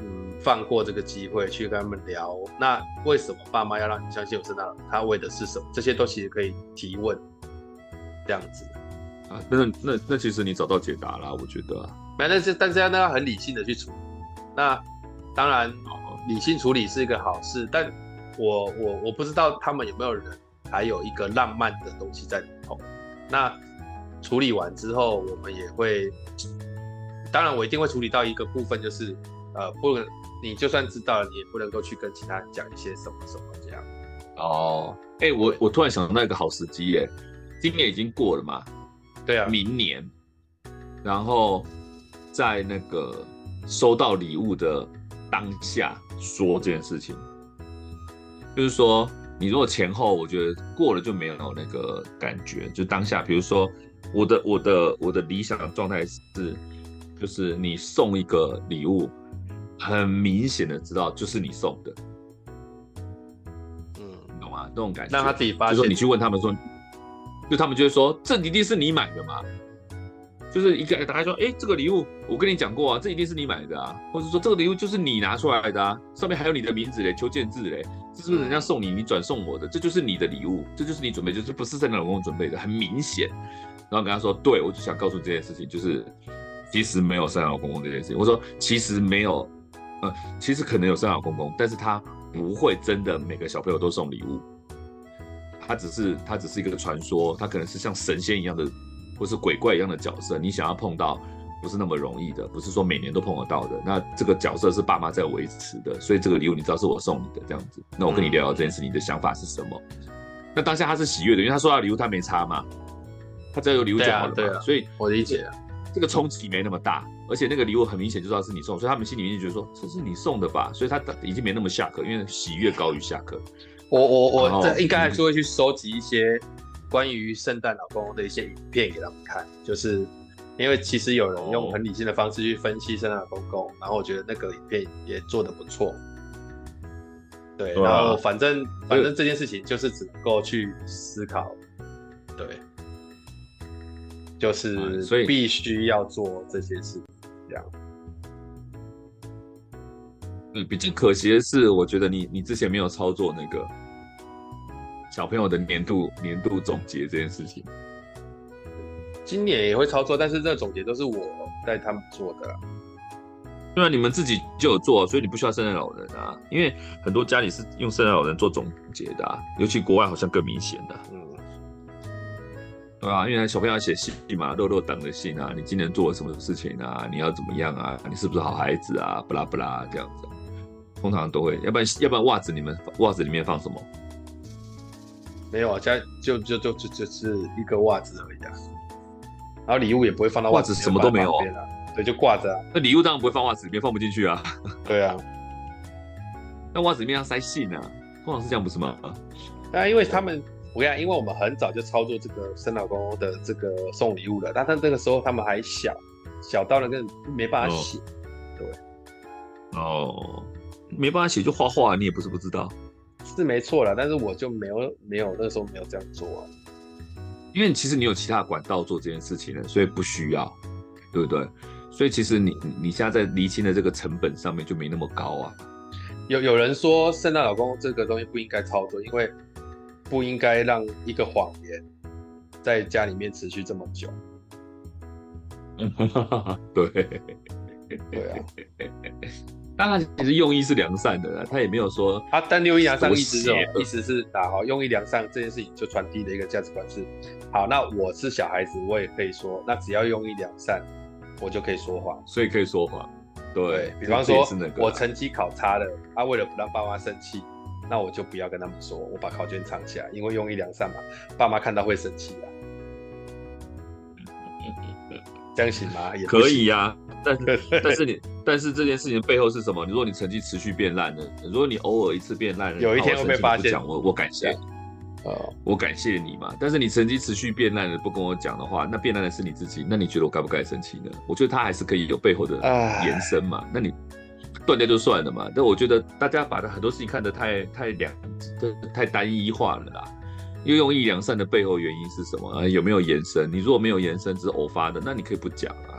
嗯放过这个机会去跟他们聊。那为什么爸妈要让你相信有圣诞老人？他为的是什么？这些都其实可以提问，这样子。啊，那那那其实你找到解答了，我觉得。没，但是但是要那要很理性的去处理。那当然，理性处理是一个好事，但我我我不知道他们有没有人还有一个浪漫的东西在里头。那处理完之后，我们也会，当然我一定会处理到一个部分，就是呃，不能你就算知道了，你也不能够去跟其他人讲一些什么什么这样。哦，哎、欸，我我突然想到一个好时机耶，今年已经过了嘛？对啊，明年，然后在那个收到礼物的当下说这件事情，就是说，你如果前后，我觉得过了就没有那个感觉，就当下，比如说我的我的我的理想状态是，就是你送一个礼物，很明显的知道就是你送的。那种感觉，让他自己发现。就说你去问他们说，就他们就会说，这一定是你买的嘛？就是一个打开说，哎，这个礼物我跟你讲过啊，这一定是你买的啊，或者说这个礼物就是你拿出来的啊，上面还有你的名字嘞，邱建志嘞，这是不是人家送你，你转送我的？这就是你的礼物，这就是你准备，就是不是圣诞老公公准备的，很明显。然后跟他说，对，我就想告诉这件事情，就是其实没有圣诞老公公这件事情。我说其实没有，呃，其实可能有圣诞老公公，但是他不会真的每个小朋友都送礼物。他只是，他只是一个传说，他可能是像神仙一样的，或是鬼怪一样的角色。你想要碰到，不是那么容易的，不是说每年都碰得到的。那这个角色是爸妈在维持的，所以这个礼物你知道是我送你的这样子。那我跟你聊聊这件事，你的想法是什么？嗯、那当下他是喜悦的，因为他收到礼物他没差嘛，他只要有礼物就好了嘛。对啊，对啊，所以我理解啊，这个冲击没那么大，而且那个礼物很明显就知道是你送，所以他们心里面就觉得说这是你送的吧，所以他已经没那么下课，因为喜悦高于下课。我我我这应该还是会去收集一些关于圣诞老公公的一些影片给他们看，就是因为其实有人用很理性的方式去分析圣诞老公公，然后我觉得那个影片也做得不错。对，然后反正反正这件事情就是只能够去思考，对，就是所以必须要做这些事，这样。嗯，比较可惜的是，我觉得你你之前没有操作那个小朋友的年度年度总结这件事情。今年也会操作，但是这个总结都是我带他们做的。对啊，你们自己就有做，所以你不需要圣诞老人啊。因为很多家里是用圣诞老人做总结的啊，尤其国外好像更明显的。嗯，对啊，因为小朋友要写信嘛，肉肉党的信啊，你今年做了什么事情啊？你要怎么样啊？你是不是好孩子啊？不啦不啦这样子。通常都会，要不然要不然袜子你们袜子里面放什么？没有啊，家就就就就就是一个袜子而已啊。然后礼物也不会放到袜子，什么都没有啊。对，就挂着啊。那礼物当然不会放袜子里面，放不进去啊。对啊。那袜子里面要塞信啊，通常是这样不是吗？啊，因为他们我跟你讲，因为我们很早就操作这个生老公公的这个送礼物了，但他那个时候他们还小，小到那个没办法写。哦、对。哦。没办法写就画画，你也不是不知道，是没错啦，但是我就没有没有那时候没有这样做啊，因为其实你有其他管道做这件事情了，所以不需要，对不对？所以其实你你现在在厘清的这个成本上面就没那么高啊。有有人说圣诞老公这个东西不应该操作，因为不应该让一个谎言在家里面持续这么久。对，对啊。当然，其实用意是良善的，他也没有说他但用一良善，意思是意思是打好用意良善这件事情就传递的一个价值观是，好，那我是小孩子，我也可以说，那只要用意良善，我就可以说谎，所以可以说谎。对，对，比方说，我成绩考差了，他、啊、为了不让爸妈生气，那我就不要跟他们说，我把考卷藏起来，因为用意良善嘛，爸妈看到会生气啊。这样行吗？也可以呀、啊，但是 但是你但是这件事情背后是什么？如果你成绩持续变烂了，如果你偶尔一次变烂了，有一天会被发现，我我感谢，呃，我感谢你嘛。但是你成绩持续变烂了，不跟我讲的话，那变烂的是你自己。那你觉得我该不该生气呢？我觉得他还是可以有背后的延伸嘛。那你断掉就算了嘛。但我觉得大家把很多事情看得太太两太单一化了啦。因为用意良善的背后原因是什么啊？有没有延伸？你如果没有延伸，只是偶发的，那你可以不讲啊。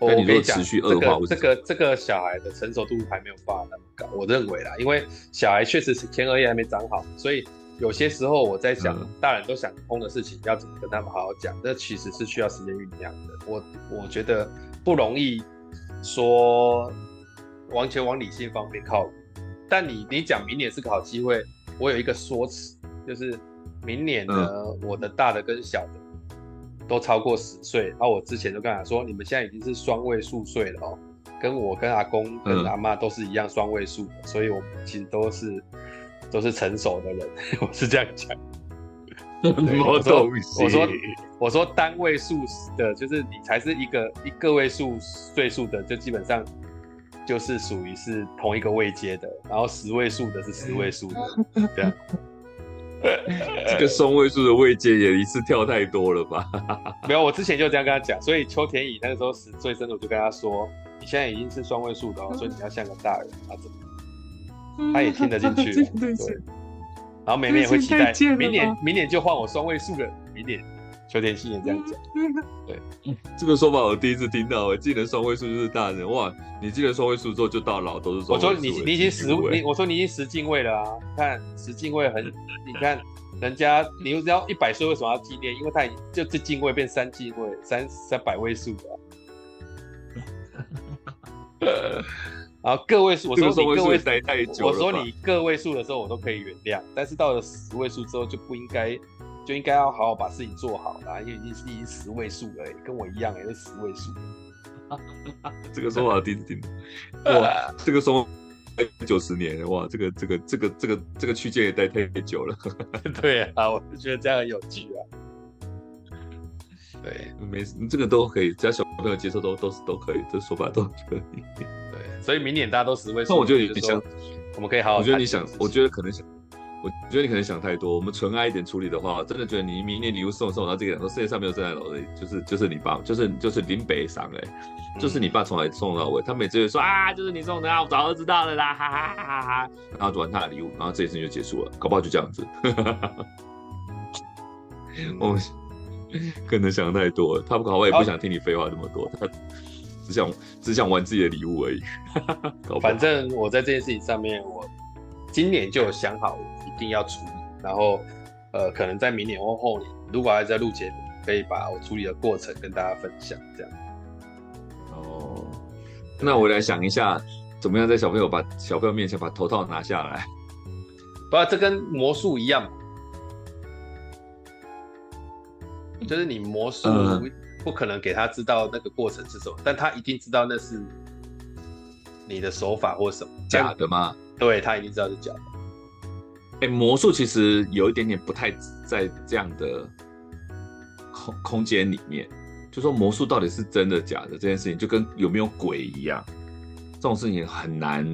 我你如持续恶化，这个这个这个小孩的成熟度还没有发那么高，我认为啦，因为小孩确实是前额叶还没长好，所以有些时候我在想，嗯、大人都想通的事情，要怎么跟他们好好讲，这其实是需要时间酝酿的。我我觉得不容易说完全往理性方面靠，但你你讲明年是个好机会，我有一个说辞，就是明年呢，嗯、我的大的跟小的都超过十岁，然后我之前就跟他说，你们现在已经是双位数岁了哦，跟我跟阿公跟阿妈都是一样双位数的，所以我们其实都是都是成熟的人，我是这样讲。我说我说我说单位数的，就是你才是一个一个位数岁数的，就基本上就是属于是同一个位阶的，然后十位数的是十位数的，这样。这个双位数的位阶也一次跳太多了吧？没有，我之前就这样跟他讲，所以邱田乙那个时候十岁生的，我就跟他说，你现在已经是双位数的，所以你要像个大人，他怎么？他也听得进去，对。然后每年也会期待明年，明年就换我双位数的。明年，邱田信也这样讲。对，这个说法我第一次听到。技能双位数就是大人哇！你技能双位数之后就到老都是双位数。我说你你已经十，你我说你已经十进位了啊！看十进位很，你看人家你又要一百岁为什么要纪念？因为他已经就这进位变三进位，三三百位数的。然后个位数，我说你个位数太久，我说你个位数的时候我都可以原谅，但是到了十位数之后就不应该，就应该要好好把事情做好啦，因为已经是已经十位数了，跟我一样也是十位数。这个说法第一次听，哇，这个说九十年，哇，这个这个这个这个这个区间也待太久了。对啊，我就觉得这样很有趣啊。对，没事，这个都可以，只要小朋友接受都都是都可以，这说法都可以。对所以明年大家都十位数。那我觉得你想，我们可以好好。我觉得你想，我觉得可能想，我觉得你可能想太多。我们纯爱一点处理的话，真的觉得你明年礼物送送到这个人说，世界上没有圣诞老人，就是就是你爸，就是就是林北上哎，就是你爸从来送到尾，他每次会说啊，就是你送的啊，我早就知道了啦，哈哈哈哈哈。然后玩他的礼物，然后这一次就结束了，搞不好就这样子。我们可能想太多了，他不搞，我也不想听你废话这么多。他。只想只想玩自己的礼物而已。反正我在这件事情上面，我今年就有想好一定要处理。然后，呃，可能在明年或后年，如果还在录节目，可以把我处理的过程跟大家分享。这样。哦，那我来想一下，怎么样在小朋友把小朋友面前把头套拿下来？不，这跟魔术一样，就是你魔术。嗯不可能给他知道那个过程是什么，但他一定知道那是你的手法或什么。假的吗？对，他一定知道是假的。哎、欸，魔术其实有一点点不太在这样的空空间里面，就说魔术到底是真的假的这件事情，就跟有没有鬼一样，这种事情很难。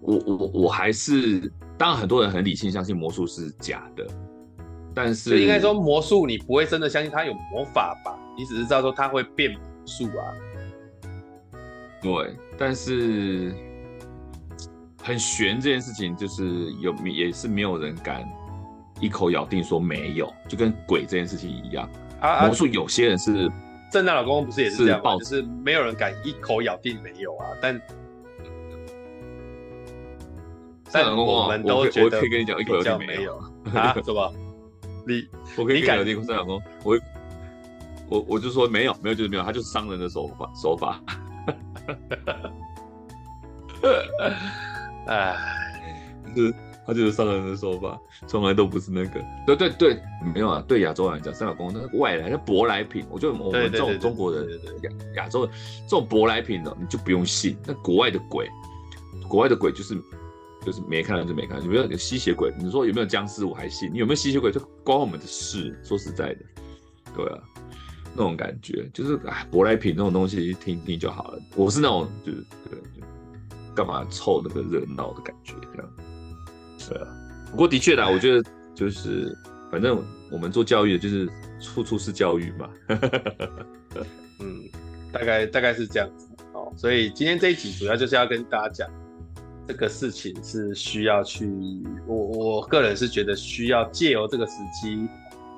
我我我还是，当然很多人很理性相信魔术是假的，但是应该说魔术你不会真的相信它有魔法吧？你只是知道说它会变魔术啊，对，但是很悬这件事情，就是有也是没有人敢一口咬定说没有，就跟鬼这件事情一样。啊，魔术有些人是正大老公公不是也是这样吗？就是没有人敢一口咬定没有啊，但圣诞老公公，我们都觉得我可以跟你讲一口咬定没有 啊，是吧？你 我可以跟你咬定圣诞老公我。我我就说没有没有就是没有，他就是商人的手法手法，哎，就是他就是商人的说法，从来都不是那个，对对对，没有啊，对亚洲人来讲，圣诞老公公那个外来的舶来品，我觉得我们这种中国人亚亚洲人这种舶来品的，你就不用信。那国外的鬼，国外的鬼就是就是没看到就没看到，有没有吸血鬼？你说有没有僵尸？我还信。你有没有吸血鬼？就关我们的事。说实在的，对啊。那种感觉就是哎，舶来品这种东西听听就好了。我是那种就是对，干嘛凑那个热闹的感觉这样。对啊，不过的确啦，我觉得就是反正我们做教育的就是处处是教育嘛。嗯，大概大概是这样子哦。所以今天这一集主要就是要跟大家讲这个事情是需要去，我我个人是觉得需要借由这个时机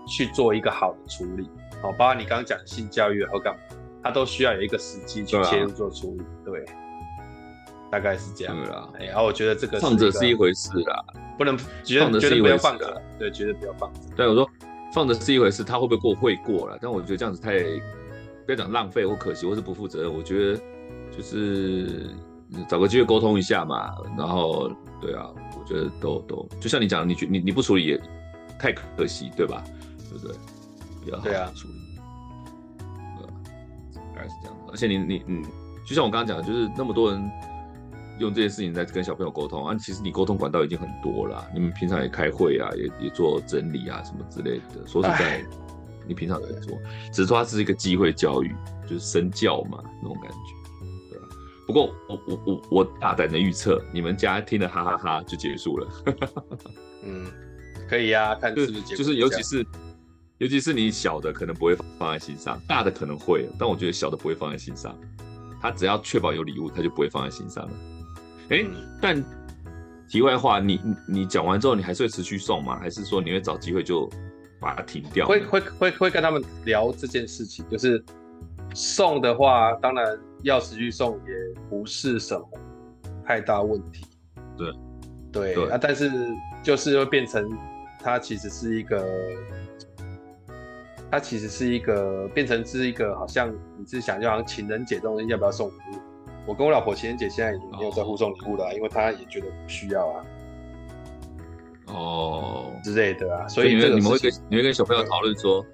去做一个好的处理。哦，包括你刚刚讲的性教育和干嘛，它都需要有一个时机去切入做处理，对，对，大概是这样。对啦，哎，然后我觉得这个放着是一回事啦，不能觉得绝对不要放着，对，绝对不要放着。对，我说放着是一回事，他会不会过会过了，但我觉得这样子太不要讲浪费或可惜或是不负责任，我觉得就是找个机会沟通一下嘛。然后，对啊，我觉得都都就像你讲，你你你不处理也太可惜，对吧？对不对？比较好处理。对啊，大概是这样。而且你你嗯，就像我刚刚讲的，就是那么多人用这些事情在跟小朋友沟通啊，其实你沟通管道已经很多了。你们平常也开会啊，也也做整理啊什么之类的。说实在。你平常怎么做？只是说它是一个机会教育，就是身教嘛，那种感觉，对吧？不过我我我我大胆的预测，你们家听了哈哈哈就结束了。嗯，可以呀、啊，看是不是就是尤其是尤其是你小的可能不会放在心上，大的可能会，但我觉得小的不会放在心上。他只要确保有礼物，他就不会放在心上了。哎、但题外话，你你讲完之后，你还是会持续送吗？还是说你会找机会就？把它停掉，会会会会跟他们聊这件事情，就是送的话，当然要持续送也不是什么太大问题。对对，对啊，但是就是会变成它其实是一个，它其实是一个变成是一个，好像你是想就好像情人节这种东西要不要送礼物？我跟我老婆情人节现在已经没有在互送礼物了，哦、因为她也觉得不需要啊。哦，之类的啊，所以你们你们会跟你会跟小朋友讨论说，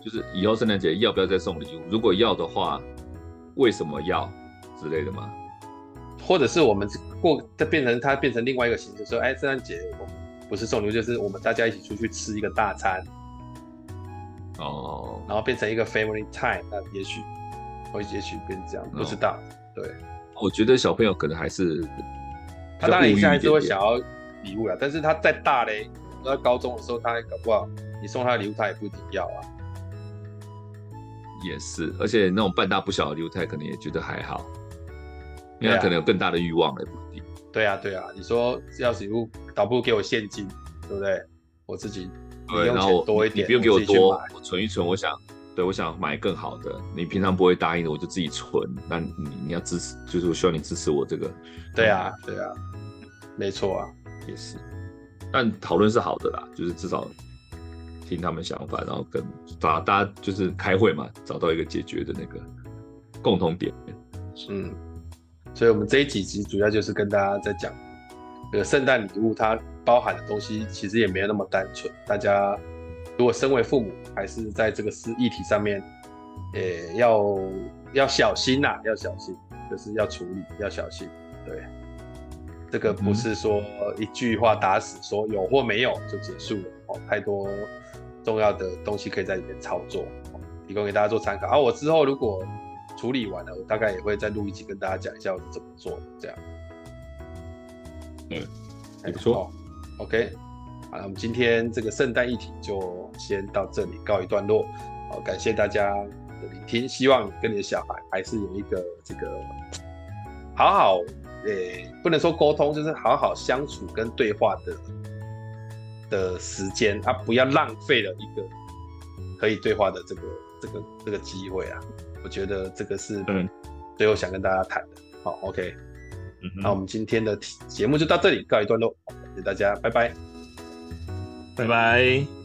就是以后圣诞节要不要再送礼物？如果要的话，为什么要之类的吗？或者是我们过再变成它变成另外一个形式，说，哎，圣诞节我们不是送礼物，就是我们大家一起出去吃一个大餐。哦，然后变成一个 family time，那也许会也许变这样，不知道。对，我觉得小朋友可能还是他当然一下还是会想要。礼物啊，但是他再大嘞，到高中的时候，他还搞不好你送他的礼物，他也不一定要啊。也是，而且那种半大不小的礼物，他可能也觉得还好，因为他可能有更大的欲望了，不一定。对啊，对啊，你说要礼物，倒不如给我现金，对不对？我自己对，然后多一点，你不用给我多，我存一存，我想，对，我想买更好的。你平常不会答应的，我就自己存。那你你要支持，就是我希望你支持我这个。对啊，对啊，没错啊。也是，但讨论是好的啦，就是至少听他们想法，然后跟大大家就是开会嘛，找到一个解决的那个共同点。嗯，所以我们这一集其实主要就是跟大家在讲，这个圣诞礼物它包含的东西其实也没有那么单纯。大家如果身为父母，还是在这个事议题上面，呃，要要小心呐、啊，要小心，就是要处理，要小心，对。这个不是说一句话打死说有或没有就结束了哦，太多重要的东西可以在里面操作，提供给大家做参考。啊，我之后如果处理完了，我大概也会再录一集跟大家讲一下我是怎么做的，这样。嗯，没错。OK，好，那我们今天这个圣诞议题就先到这里告一段落。好，感谢大家的聆听，希望你跟你的小孩还是有一个这个好好。诶、欸，不能说沟通，就是好好相处跟对话的的时间啊，不要浪费了一个可以对话的这个这个这个机会啊。我觉得这个是嗯，最后想跟大家谈的。好，OK，嗯，那我们今天的节目就到这里告一段落，谢谢大家，拜拜，拜拜。